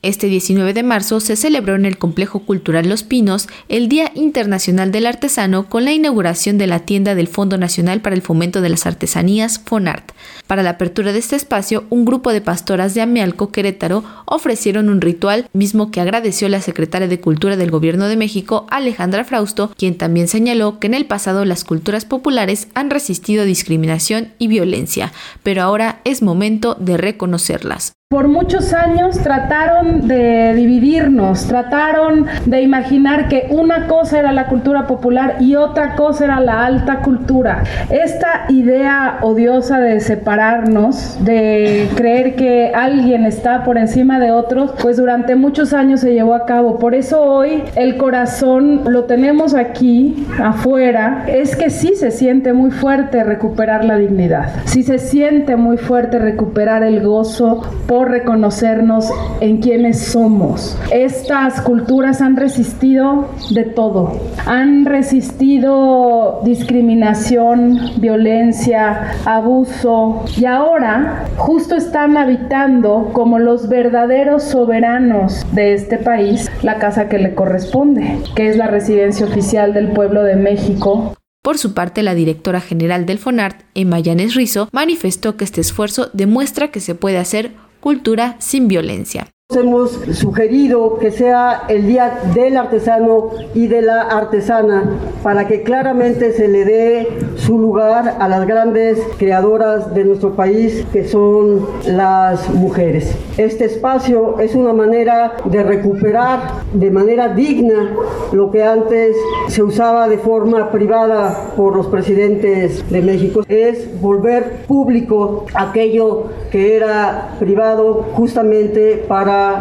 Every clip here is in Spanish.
Este 19 de marzo se celebró en el Complejo Cultural Los Pinos el Día Internacional del Artesano con la inauguración de la tienda del Fondo Nacional para el Fomento de las Artesanías FONART. Para la apertura de este espacio, un grupo de pastoras de Amealco, Querétaro, ofrecieron un ritual mismo que agradeció la secretaria de Cultura del Gobierno de México, Alejandra Frausto, quien también señaló que en el pasado las culturas populares han resistido discriminación y violencia, pero ahora es momento de reconocerlas. Por muchos años trataron de dividirnos, trataron de imaginar que una cosa era la cultura popular y otra cosa era la alta cultura. Esta idea odiosa de separarnos, de creer que alguien está por encima de otros, pues durante muchos años se llevó a cabo. Por eso hoy el corazón lo tenemos aquí, afuera. Es que sí se siente muy fuerte recuperar la dignidad, sí se siente muy fuerte recuperar el gozo reconocernos en quienes somos. Estas culturas han resistido de todo. Han resistido discriminación, violencia, abuso y ahora justo están habitando como los verdaderos soberanos de este país la casa que le corresponde, que es la residencia oficial del pueblo de México por su parte, la directora general del FONART, Emma Llanes Rizo, manifestó que este esfuerzo demuestra que se puede hacer cultura sin violencia. Hemos sugerido que sea el Día del Artesano y de la Artesana para que claramente se le dé su lugar a las grandes creadoras de nuestro país que son las mujeres. Este espacio es una manera de recuperar de manera digna lo que antes se usaba de forma privada por los presidentes de México. Es volver público aquello que era privado justamente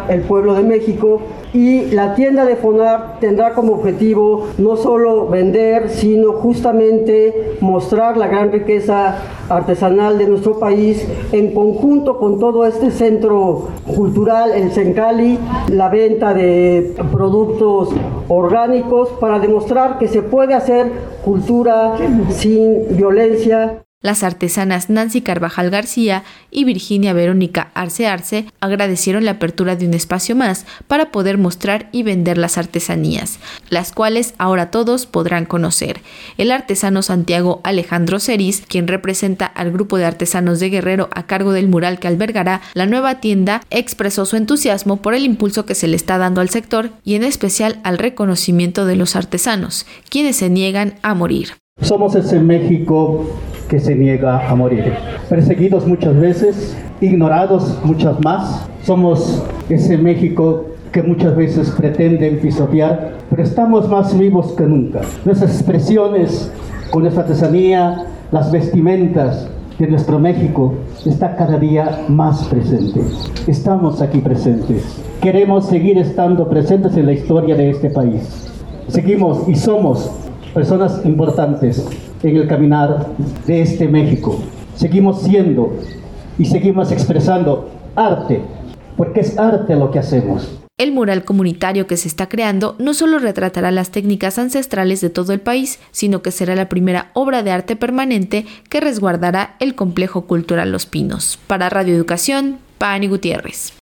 el pueblo de México y la tienda de FONAR tendrá como objetivo no solo vender, sino justamente mostrar la gran riqueza artesanal de nuestro país en conjunto con todo este centro cultural, el Sencali, la venta de productos orgánicos para demostrar que se puede hacer cultura sin violencia. Las artesanas Nancy Carvajal García y Virginia Verónica Arce Arce agradecieron la apertura de un espacio más para poder mostrar y vender las artesanías, las cuales ahora todos podrán conocer. El artesano Santiago Alejandro Ceris, quien representa al grupo de artesanos de Guerrero a cargo del mural que albergará la nueva tienda, expresó su entusiasmo por el impulso que se le está dando al sector y en especial al reconocimiento de los artesanos, quienes se niegan a morir. Somos ese México que se niega a morir. Perseguidos muchas veces, ignorados muchas más. Somos ese México que muchas veces pretenden pisotear, pero estamos más vivos que nunca. Nuestras expresiones con nuestra artesanía, las vestimentas de nuestro México está cada día más presente. Estamos aquí presentes. Queremos seguir estando presentes en la historia de este país. Seguimos y somos personas importantes en el caminar de este México. Seguimos siendo y seguimos expresando arte, porque es arte lo que hacemos. El mural comunitario que se está creando no solo retratará las técnicas ancestrales de todo el país, sino que será la primera obra de arte permanente que resguardará el complejo cultural Los Pinos. Para Radio Educación, Pani Gutiérrez.